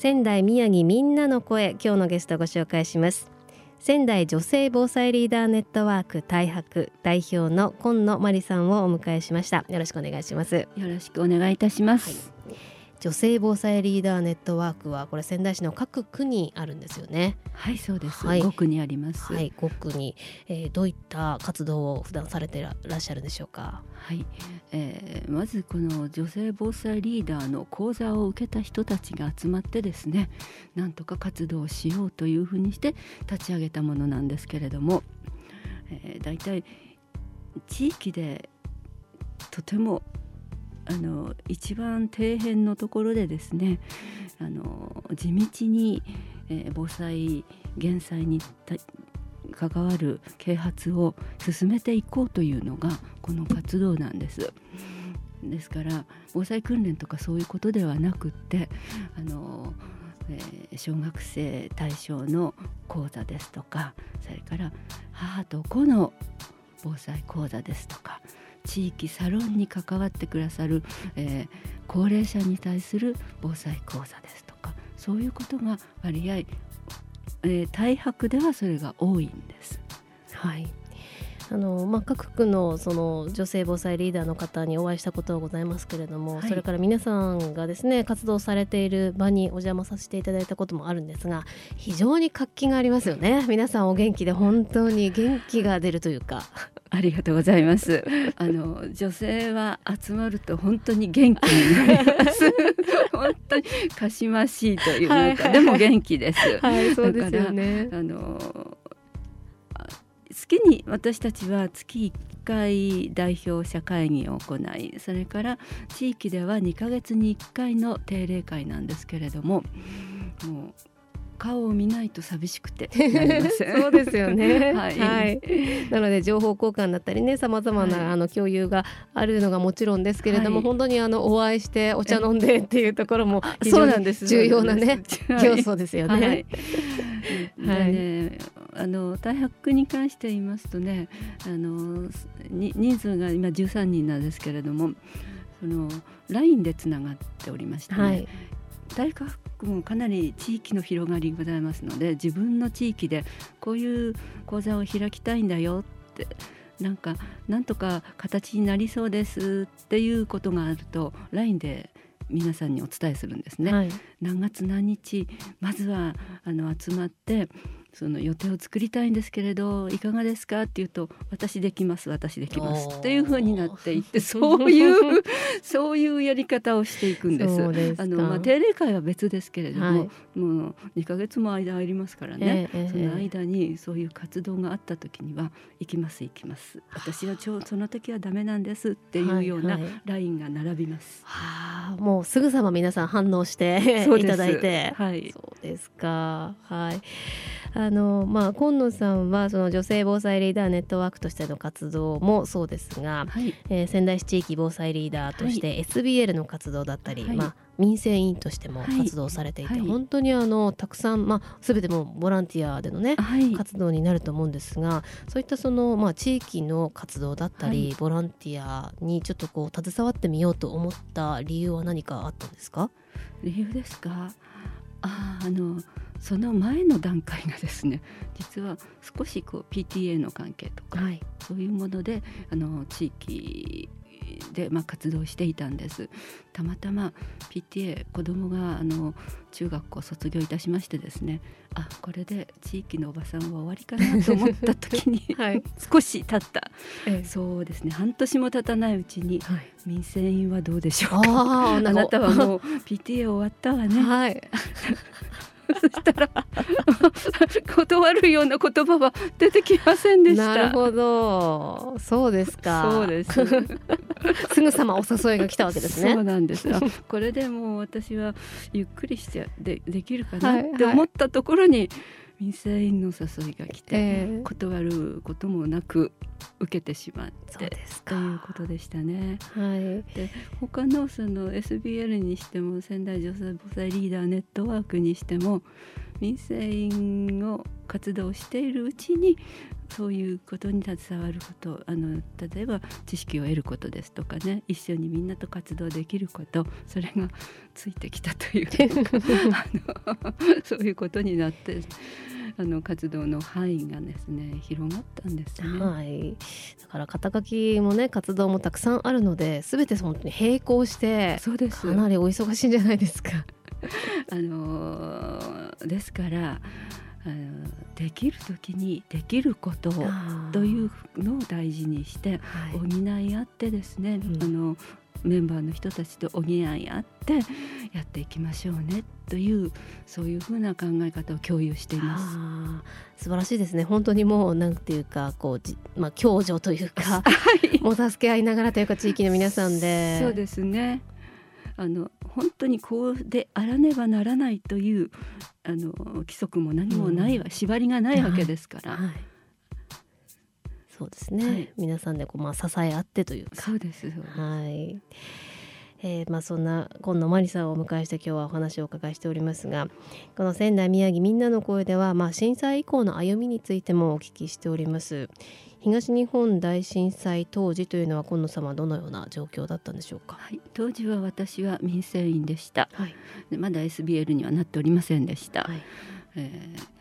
仙台宮城みんなの声今日のゲストをご紹介します。仙台女性防災リーダーネットワーク大白代表の今野真理さんをお迎えしました。よろしくお願いします。よろしくお願いいたします、はい女性防災リーダーネットワークはこれ仙台市の各区にあるんですよね。はいそうです、はい、5区にあります。はい5区に、えー、どういった活動を普段されてらっしゃるでしょうか？はい、えー、まずこの女性防災リーダーの講座を受けた人たちが集まってですねなんとか活動をしようというふうにして立ち上げたものなんですけれども、えー、だいたい地域でとてもあの一番底辺のところでですねあの地道に、えー、防災減災に関わる啓発を進めていこうというのがこの活動なんです。ですから防災訓練とかそういうことではなくってあの、えー、小学生対象の講座ですとかそれから母と子の防災講座ですとか地域サロンに関わってくださる、えー、高齢者に対する防災講座ですとかそういうことが割合、えー、大白ではそれが多いんです。はいあのまあ、各区のその女性防災リーダーの方にお会いしたことはございますけれども、はい、それから皆さんがですね活動されている場にお邪魔させていただいたこともあるんですが非常に活気がありますよね皆さんお元気で本当に元気が出るというか。ありがとうございます。あの女性は集まると本当に元気になります。本当にかしましいというか、はいはい、でも元気です。はい、そうですよね。あの月に私たちは月1回代表者会議を行いそれから地域では2ヶ月に1回の定例会なんですけれどももう顔を見ないと寂しくて そうですよね、はい、はい、なので情報交換だったりねさまざまな、あの共有があるのがもちろんですけれども、はい、本当にあのお会いしてお茶飲んでっていうところも非常に重要なね要素です。よね。はい、はい。ねあの大白に関して言いますとねあの人数が今13人なんですけれどもその LINE でつながっておりまして、ね、はい、大学もかなり地域の広がりございますので自分の地域でこういう講座を開きたいんだよってなんかなんとか形になりそうですっていうことがあると LINE で皆さんにお伝えするんですね。はい、何月何日まずはあの集まってその予定を作りたいんですけれどいかがですかっていうと私できます私できますっていうふうになっていって そういうそういうやり方をしていくんです。あのまあ定例会は別ですけれども、はい、もう2ヶ月も間ありますからね、えー、その間にそういう活動があった時には行きます行きます。私はちょその時はダメなんですっていうようなラインが並びます。はいはい、もうすぐさま皆さん反応していただいて、はい、ですか？はい。あのまあ、今野さんはその女性防災リーダーネットワークとしての活動もそうですが、はい、えー、仙台市地域防災リーダーとして SBL の活動だったり、はい、まあ、民生委員としても活動されていて、はい、本当にあのたくさん、まあ、全てもボランティアでのね、活動になると思うんですがそういったその、まあ、地域の活動だったり、ボランティアにちょっとこう携わってみようと思った理由は何かあったんですか？理由ですか？ああのその前の段階がですね 実は少しこう PTA の関係とか、はい、そういうものであの地域で、まあ、活動していたんです。たまたま PTA 子供があの中学校卒業いたしましてですね。あこれで地域のおばさんは終わりかなと思った時に、はい、少し経った、ええ、そうですね。半年も経たないうちに、はい、民生委員はどうでしょうか。あなたはもう PTA 終わったわね、はい、そしたら 断るような言葉は出てきませんでした。なるほど。そうですか。そうです。すぐさまお誘いが来たわけですね。そうなんですこれでもう私はゆっくりしてでできるかなって思ったところに、はいはい民生委員の誘いが来て、えー、断ることもなく受けてしまってということでしたね。はい、で他のその SBL にしても仙台女性防災リーダーネットワークにしても民生委員を活動しているうちにそういうことに携わることあの例えば知識を得ることですとかね一緒にみんなと活動できることそれがついてきたという あのそういうことになってあの活動の範囲がですね広がったんですね。はい、だから肩書きもね活動もたくさんあるので全て本当に並行してそうですかなりお忙しいんじゃないですか。あのですからできる時にできることというのを大事にして補い合ってですね、あのメンバーの人たちと補い合ってやっていきましょうねというそういうふうな考え方を共有しています。素晴らしいですね。本当にもうなんていうかこうまあ共助というか、はい、もう助け合いながらというか地域の皆さんで。そうですねあの本当にこうであらねばならないというあの規則も何もないわ、うん、縛りがないわけですから。はい。はい、そうですね、はい、皆さんでこう、まあ、支え合ってというか。そうですはい。えーまあ、そんな今野真理さんをお迎えして今日はお話をお伺いしておりますがこの仙台宮城みんなの声では、まあ、震災以降の歩みについてもお聞きしております東日本大震災当時というのは今野様どのような状況だったんでしょうか、はい、当時は私は民生委員でした、はい、でまだ SBL にはなっておりませんでした、はい、えー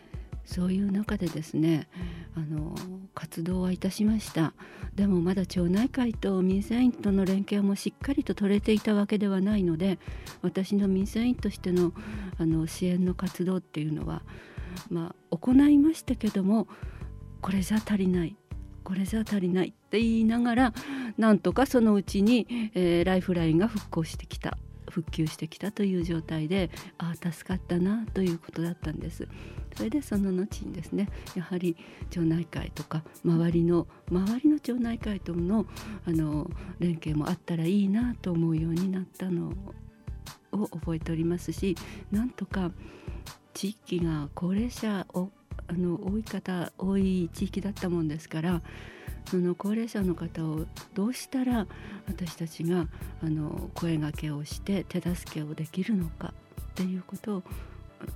そういう中でですねあの活動はいたしました。でもまだ町内会と民生委員との連携もしっかりと取れていたわけではないので私の民生委員としてのあの支援の活動っていうのは、まあ、行いましたけどもこれじゃ足りないこれじゃ足りないって言いながらなんとかそのうちに、えー、ライフラインが復興してきた復旧してきたという状態でああ助かったなということだったんです。それでその後にですねやはり町内会とか周りの周りの町内会とのあの連携もあったらいいなと思うようになったのを覚えておりますしなんとか地域が高齢者をあの多い方多い地域だったもんですからその高齢者の方をどうしたら私たちがあの声がけをして手助けをできるのかっていうことを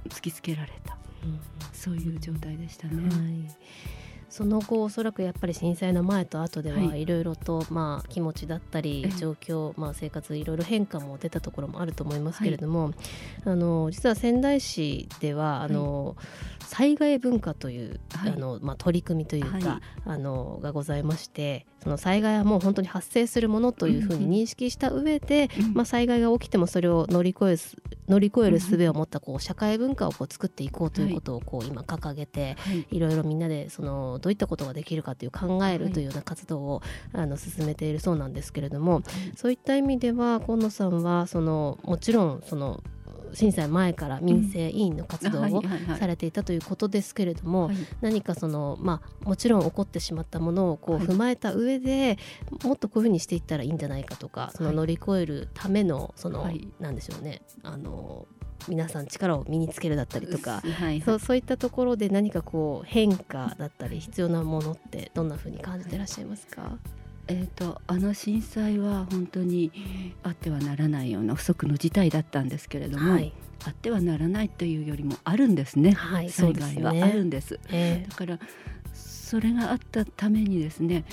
突きつけられた、うん、そういう状態でしたね。はいその後おそらくやっぱり震災の前と後ではい。ろいろと、まあ気持ちだったり状況、まあ、生活いろいろ変化も出たところもあると思いますけれども、はい、あの実は仙台市ではあの、災害文化という、はい、あのまあ、取り組みというか、はい、あのがございましてその災害はもう本当に発生するものというふうに認識した上で、うん、まあ、災害が起きてもそれを乗り越え乗り越える術を持ったこう社会文化をこう作っていこうということをこう今掲げて、い、ろいろみんなでそのどういったことができるかという考えるというような活動を、あの進めているそうなんですけれども、そういった意味では今野さんはそのもちろんその震災前から民生委員の活動をされていたということですけれども、何かその、まあ、もちろん起こってしまったものをこう踏まえた上で、もっとこういうふうにしていったらいいんじゃないかとかその乗り越えるためのその、なんでしょうね。あの皆さん力を身につけるだったりとか、はいそうそういったところで何かこう変化だったり必要なものってどんなふうに感じていらっしゃいますか？えーと、あの震災は本当にあってはならないような不測の事態だったんですけれども、はい、あってはならないというよりもあるんですね、はい、災害は。あるんです。えー、だからそれがあったためにですね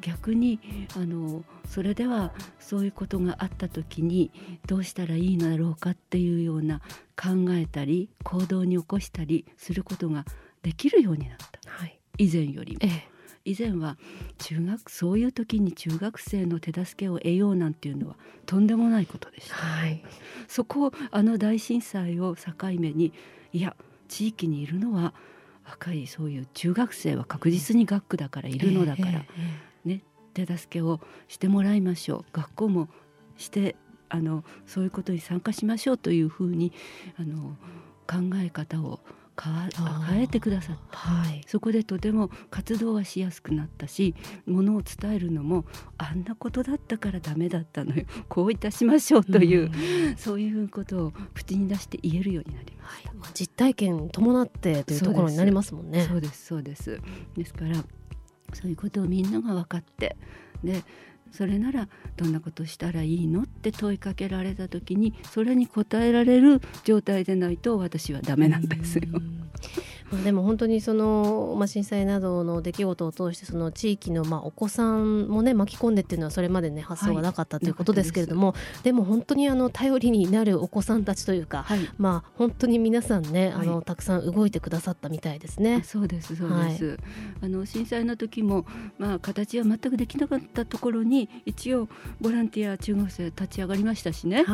逆にあのそれではそういうことがあった時にどうしたらいいのだろうかっていうような考えたり行動に起こしたりすることができるようになった、はい、以前よりも。えー以前は中学そういう時に中学生の手助けを得ようなんていうのはとんでもないことでした、はい、そこをあの大震災を境目にいや地域にいるのは若いそういう中学生は確実に学区だからいるのだから、えね、手助けをしてもらいましょう。学校もしてあのそういうことに参加しましょうというふうにあの考え方を変えてくださった、はい、そこでとても活動はしやすくなったしものを伝えるのもあんなことだったからダメだったのよ。こういたしましょうという、うそういうことを口に出して言えるようになりました、はい、実体験伴ってというところになりますもんね。そうです。そうです。ですからそういうことをみんなが分かってでそれならどんなことしたらいいのって問いかけられた時にそれに答えられる状態でないと私はダメなんですよ。でも本当にその、まあ、震災などの出来事を通してその地域のまあお子さんもね巻き込んでっていうのはそれまでね発想がなかったということですけれども、はい、でも本当にあの頼りになるお子さんたちというか、はい、まあ本当に皆さんねあの、たくさん動いてくださったみたいですね。そうですそうです、あの震災の時もまあ形は全くできなかったところに一応ボランティア中学生立ち上がりましたしね、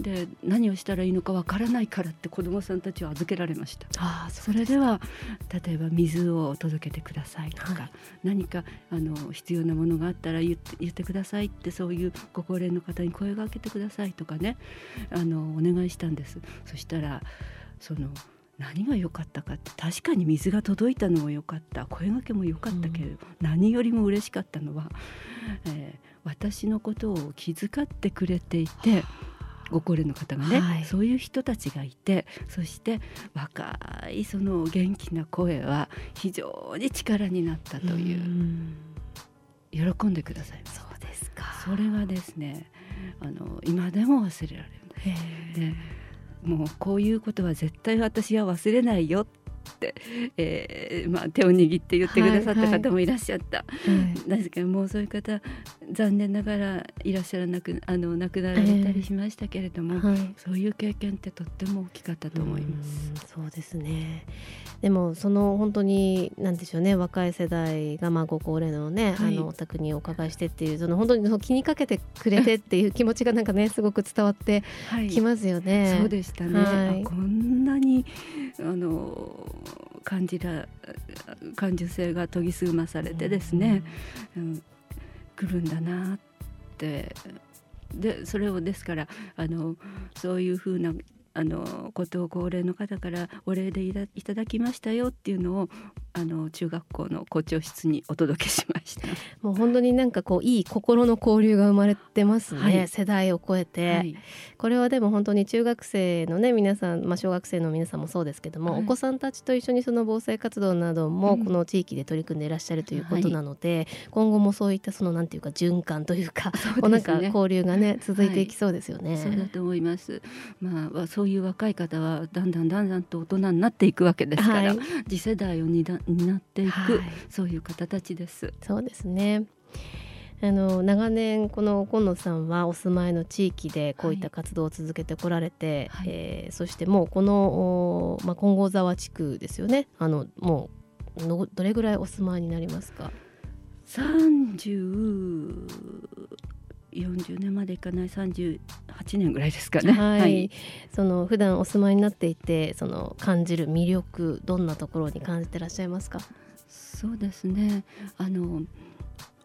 で何をしたらいいのかわからないからって子どもさんたちを預けられました。あそれでは例えば水を届けてくださいとか、はい、何かあの必要なものがあったら言って言ってくださいってそういうご高齢の方に声がけてくださいとかねあのお願いしたんです。そしたらその何が良かったかって確かに水が届いたのも良かった声がけも良かったけれど、うん、何よりも嬉しかったのは、えー、私のことを気遣ってくれていて。ご高齢の方がね、はい、そういう人たちがいてそして若いその元気な声は非常に力になったという喜んでくださいそうですか。それはですねあの今でも忘れられるでもうこういうことは絶対私は忘れないよって、えーまあ、手を握って言ってくださった方もいらっしゃった、はいはい、ですけどもうそういう方残念ながらいらっしゃらなくあの亡くなられたりしましたけれども、えーはい、そういう経験ってとっても大きかったと思います。うそうですね。でもその本当に何でしょうね若い世代がまあご高齢のね、はい、あのお宅にお伺いしてっていうその本当にその気にかけてくれてっていう気持ちがなんかねすごく伝わってきますよね。はい、そうでしたね、はい、こんなにあの感じら感受性が研ぎ澄まされてですね、うん、来るんだなって。でそれをですからあのそういうふうなあのことを高齢の方からお礼でいただきましたよっていうのをあの中学校の校長室にお届けしましたもう本当になんかこういい心の交流が生まれてますね、はい、世代を超えて、はい、これはでも本当に中学生のね皆さん、まあ、小学生の皆さんもそうですけども、はい、お子さんたちと一緒にその防災活動などもこの地域で取り組んでいらっしゃるということなので、今後もそういったそのなんていうか循環というかう、ね、なんか交流がね続いていきそうですよね。そうだと思います。まあそういう若い方はだんだんだんだんと大人になっていくわけですから、次世代を担担っていく、はい、そういう方たちです。そうですね。あの長年この今野さんはお住まいの地域でこういった活動を続けてこられて、はい、えー、そしてもうこの、まあ、金剛沢地区ですよね。あのもうのどれぐらいお住まいになりますか？30 40年までいかない。38年ぐらいですかね。はい、はい、その普段お住まいになっていてその感じる魅力どんなところに感じてらっしゃいますか？そうですね。あの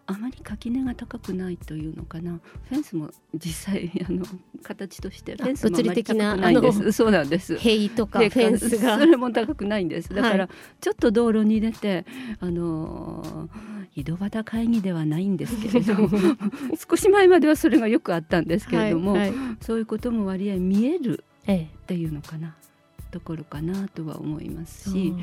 あまり垣根が高くないというのかな。フェンスも実際 あの形としてフェンスもあまり高くないんです。そうなんです。塀とかフェンスが。それも高くないんです。だから、ちょっと道路に出てあの井戸端会議ではないんですけれど 少し前まではそれがよくあったんですけれども、はいはい、そういうことも割合見えるっていうのかな、ところかなとは思いますし、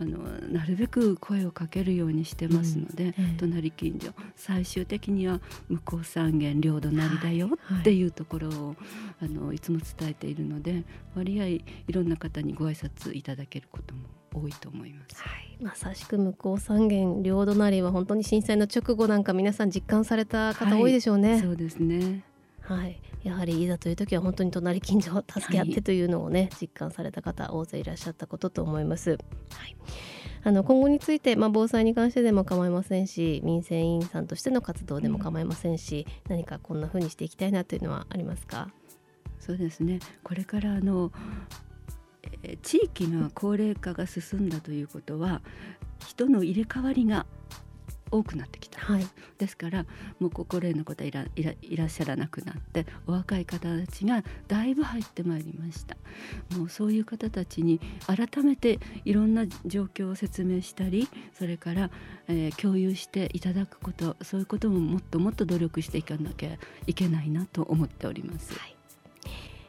あのなるべく声をかけるようにしてますので、うん、隣近所最終的には向こう三軒領土なりだよっていうところを、はい、あのいつも伝えているので割合いろんな方にご挨拶いただけることも多いと思います。はい、まさしく向こう三軒領土なりは本当に震災の直後なんか皆さん実感された方多いでしょうね。はい、そうですね。はい、やはりいざという時は本当に隣近所を助け合ってというのをね、はい、実感された方大勢いらっしゃったことと思います。はい。あの今後について、まあ、防災に関してでも構いませんし民生委員さんとしての活動でも構いませんし、うん、何かこんな風にしていきたいなというのはありますか？そうですね。これからあの地域の高齢化が進んだということは人の入れ替わりが多くなってきた、はい、ですからもうご高齢の方いらいらいらっしゃらなくなってお若い方たちがだいぶ入ってまいりました。もうそういう方たちに改めていろんな状況を説明したりそれから、えー、共有していただくことそういうことももっともっと努力していかなきゃいけないなと思っております、はい、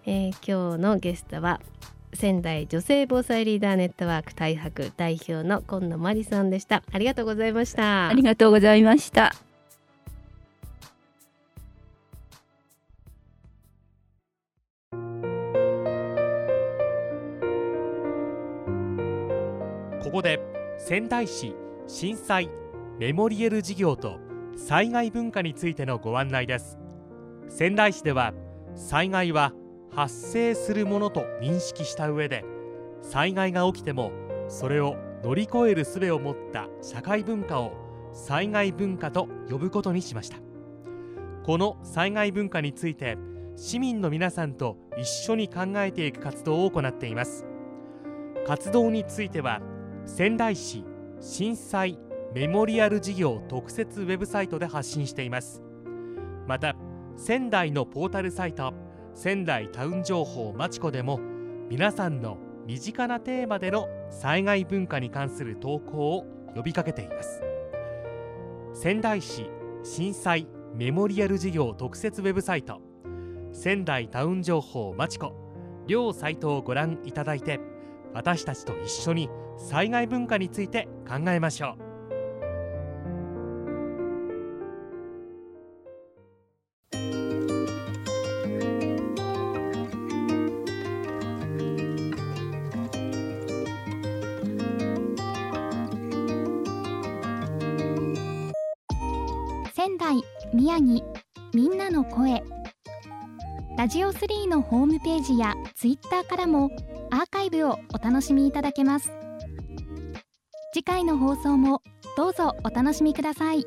えー、今日のゲストは仙台女性防災リーダーネットワーク大白代表の今野真理さんでした。ありがとうございました。ありがとうございました。ここで仙台市震災メモリエル事業と災害文化についてのご案内です。仙台市では災害は発生するものと認識した上で災害が起きてもそれを乗り越える術を持った社会文化を災害文化と呼ぶことにしました。この災害文化について市民の皆さんと一緒に考えていく活動を行っています。活動については仙台市震災メモリアル事業特設ウェブサイトで発信しています。また仙台のポータルサイト仙台タウン情報まちこでも皆さんの身近なテーマでの災害文化に関する投稿を呼びかけています。仙台市震災メモリアル事業特設ウェブサイト仙台タウン情報まちこ両サイトをご覧いただいて私たちと一緒に災害文化について考えましょう。仙台宮城みんなの声ラジオ3のホームページやツイッターからもアーカイブをお楽しみいただけます次回の放送もどうぞお楽しみください。